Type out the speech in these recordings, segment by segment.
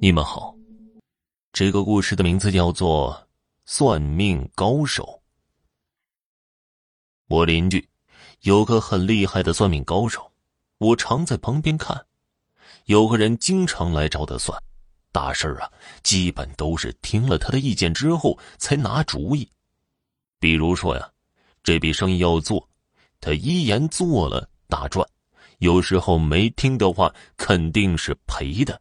你们好，这个故事的名字叫做《算命高手》。我邻居有个很厉害的算命高手，我常在旁边看。有个人经常来找他算大事啊，基本都是听了他的意见之后才拿主意。比如说呀，这笔生意要做，他一言做了大赚；有时候没听的话，肯定是赔的。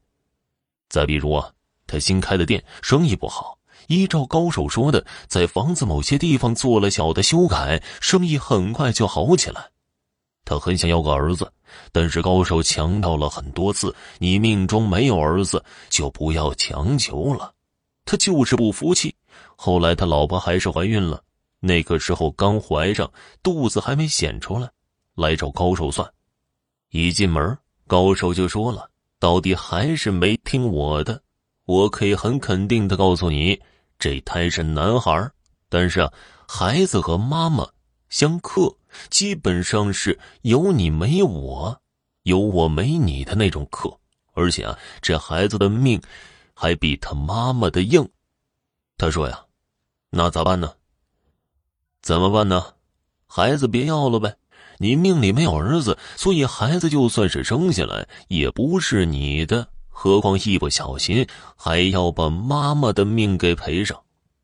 再比如啊，他新开的店生意不好，依照高手说的，在房子某些地方做了小的修改，生意很快就好起来。他很想要个儿子，但是高手强调了很多次：你命中没有儿子，就不要强求了。他就是不服气。后来他老婆还是怀孕了，那个时候刚怀上，肚子还没显出来，来找高手算。一进门，高手就说了。到底还是没听我的，我可以很肯定的告诉你，这胎是男孩但是啊，孩子和妈妈相克，基本上是有你没我，有我没你的那种克。而且啊，这孩子的命还比他妈妈的硬。他说呀，那咋办呢？怎么办呢？孩子别要了呗。你命里没有儿子，所以孩子就算是生下来也不是你的。何况一不小心还要把妈妈的命给赔上，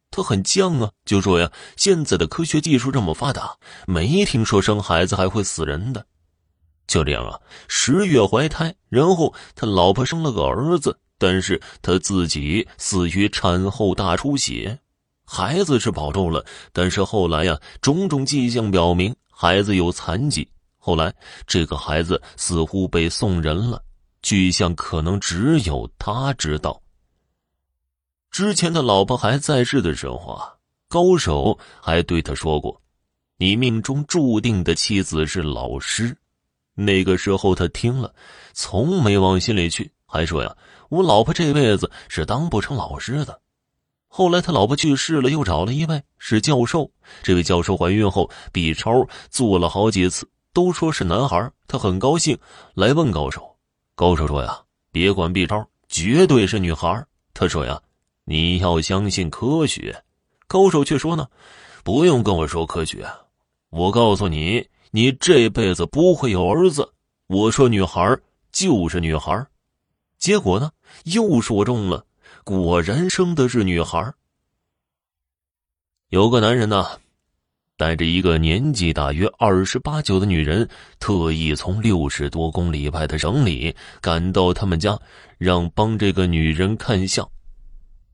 他很犟啊，就说呀：“现在的科学技术这么发达，没听说生孩子还会死人的。”就这样啊，十月怀胎，然后他老婆生了个儿子，但是他自己死于产后大出血，孩子是保住了，但是后来呀，种种迹象表明。孩子有残疾，后来这个孩子似乎被送人了，具象可能只有他知道。之前的老婆还在世的时候啊，高手还对他说过：“你命中注定的妻子是老师。”那个时候他听了，从没往心里去，还说呀：“我老婆这辈子是当不成老师的。”后来他老婆去世了，又找了一位是教授。这位教授怀孕后，B 超做了好几次，都说是男孩。他很高兴，来问高手。高手说呀：“别管 B 超，绝对是女孩。”他说呀：“你要相信科学。”高手却说呢：“不用跟我说科学，我告诉你，你这辈子不会有儿子。我说女孩就是女孩。”结果呢，又说中了。果然生的是女孩。有个男人呢，带着一个年纪大约二十八九的女人，特意从六十多公里外的省里赶到他们家，让帮这个女人看相。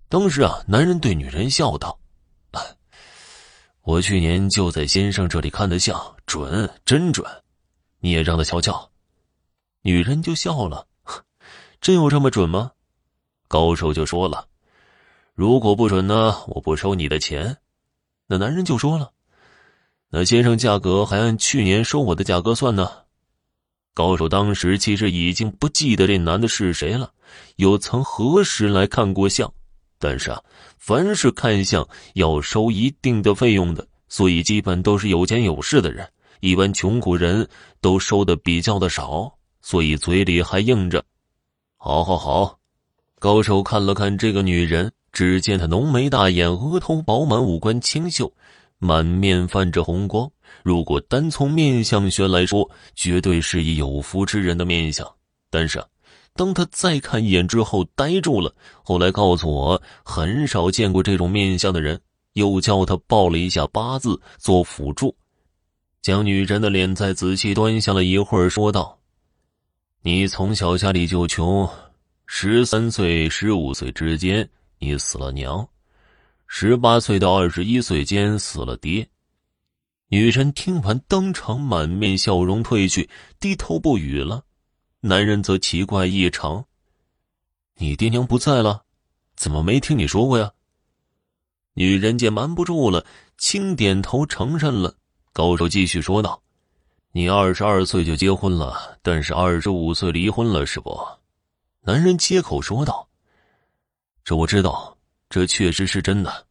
当时啊，男人对女人笑道：“我去年就在先生这里看的相，准，真准，你也让他瞧瞧。”女人就笑了：“真有这么准吗？”高手就说了：“如果不准呢，我不收你的钱。”那男人就说了：“那先生价格还按去年收我的价格算呢。”高手当时其实已经不记得这男的是谁了，又曾何时来看过相，但是啊，凡是看相要收一定的费用的，所以基本都是有钱有势的人，一般穷苦人都收的比较的少，所以嘴里还应着：“好好好。”高手看了看这个女人，只见她浓眉大眼，额头饱满，五官清秀，满面泛着红光。如果单从面相学来说，绝对是一有福之人的面相。但是，当他再看一眼之后，呆住了。后来告诉我，很少见过这种面相的人。又叫他报了一下八字做辅助，将女人的脸再仔细端详了一会儿，说道：“你从小家里就穷。”十三岁、十五岁之间，你死了娘；十八岁到二十一岁间死了爹。女人听完，当场满面笑容褪去，低头不语了。男人则奇怪异常：“你爹娘不在了，怎么没听你说过呀？”女人见瞒不住了，轻点头承认了。高手继续说道：“你二十二岁就结婚了，但是二十五岁离婚了，是不？”男人接口说道：“这我知道，这确实是真的。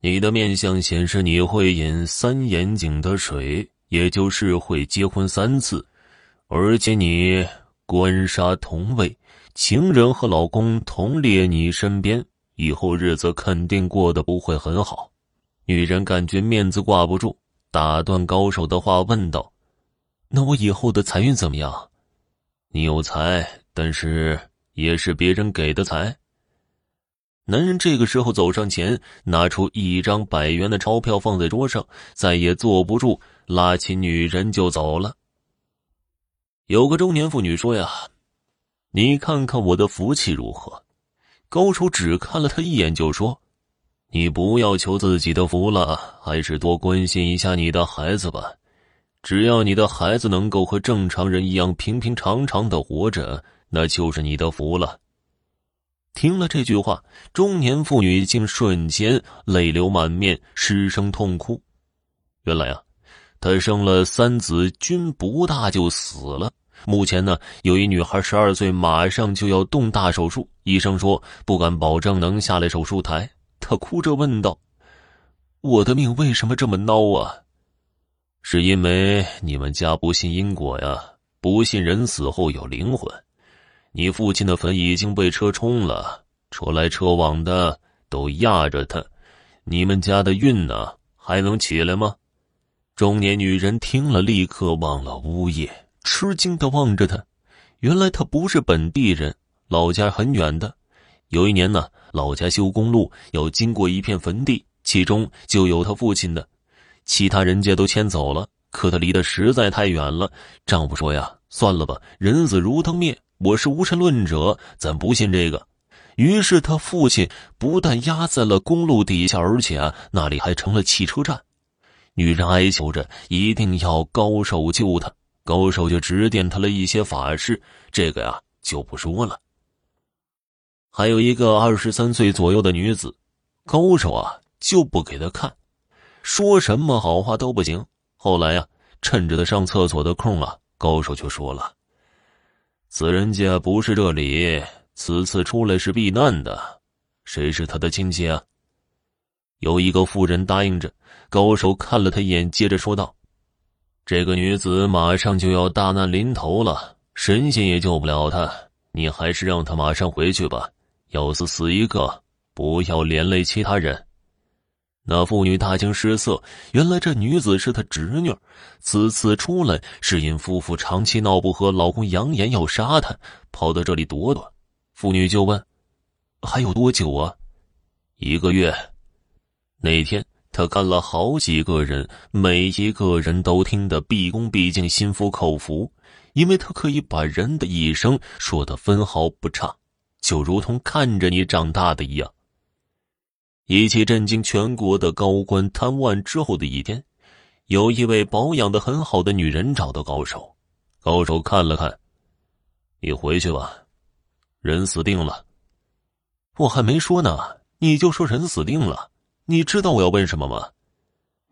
你的面相显示你会饮三眼井的水，也就是会结婚三次，而且你官杀同位，情人和老公同列你身边，以后日子肯定过得不会很好。女人感觉面子挂不住，打断高手的话问道：“那我以后的财运怎么样？你有财，但是也是别人给的财。”男人这个时候走上前，拿出一张百元的钞票放在桌上，再也坐不住，拉起女人就走了。有个中年妇女说：“呀，你看看我的福气如何？”高手只看了他一眼，就说：“你不要求自己的福了，还是多关心一下你的孩子吧。只要你的孩子能够和正常人一样平平常常的活着，那就是你的福了。”听了这句话，中年妇女竟瞬间泪流满面，失声痛哭。原来啊，她生了三子，均不大就死了。目前呢，有一女孩十二岁，马上就要动大手术，医生说不敢保证能下来手术台。她哭着问道：“我的命为什么这么孬啊？”是因为你们家不信因果呀，不信人死后有灵魂。你父亲的坟已经被车冲了，车来车往的都压着他，你们家的运呢还能起来吗？中年女人听了，立刻忘了呜咽，吃惊的望着他。原来他不是本地人，老家很远的。有一年呢，老家修公路要经过一片坟地，其中就有他父亲的，其他人家都迁走了，可他离得实在太远了。丈夫说呀：“算了吧，人死如灯灭。”我是无神论者，咱不信这个。于是他父亲不但压在了公路底下，而且啊，那里还成了汽车站。女人哀求着，一定要高手救他。高手就指点他了一些法事，这个呀就不说了。还有一个二十三岁左右的女子，高手啊就不给她看，说什么好话都不行。后来呀，趁着他上厕所的空啊，高手就说了。此人家不是这里，此次出来是避难的。谁是他的亲戚啊？有一个妇人答应着。高手看了他一眼，接着说道：“这个女子马上就要大难临头了，神仙也救不了她。你还是让她马上回去吧。要死死一个，不要连累其他人。”那妇女大惊失色，原来这女子是她侄女，此次出来是因夫妇长期闹不和，老公扬言要杀她，跑到这里躲躲。妇女就问：“还有多久啊？”一个月。那天她干了好几个人，每一个人都听得毕恭毕敬、心服口服，因为她可以把人的一生说得分毫不差，就如同看着你长大的一样。一起震惊全国的高官贪污案之后的一天，有一位保养的很好的女人找到高手。高手看了看，你回去吧，人死定了。我还没说呢，你就说人死定了？你知道我要问什么吗？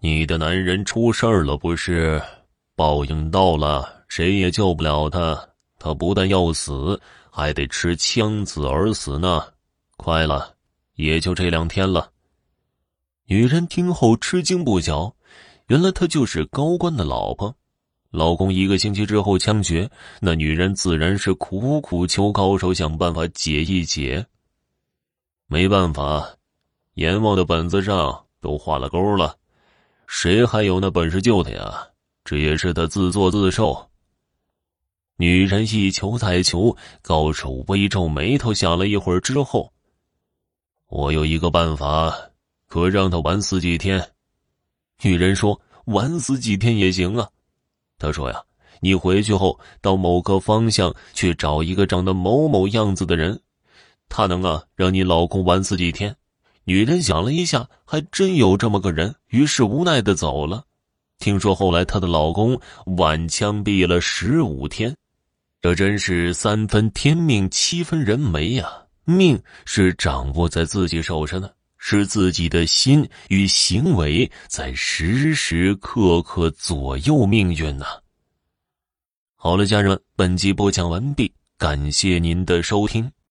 你的男人出事儿了，不是？报应到了，谁也救不了他。他不但要死，还得吃枪子而死呢。快了。也就这两天了。女人听后吃惊不小，原来她就是高官的老婆。老公一个星期之后枪决，那女人自然是苦苦求高手想办法解一解。没办法，阎王的本子上都画了勾了，谁还有那本事救他呀？这也是他自作自受。女人一求再求，高手微皱眉头，想了一会儿之后。我有一个办法，可让他晚死几天。女人说：“晚死几天也行啊。”他说：“呀，你回去后到某个方向去找一个长得某某样子的人，他能啊让你老公晚死几天。”女人想了一下，还真有这么个人，于是无奈的走了。听说后来她的老公晚枪毙了十五天，这真是三分天命，七分人为呀。命是掌握在自己手上的，是自己的心与行为在时时刻刻左右命运呢。好了，家人们，本集播讲完毕，感谢您的收听。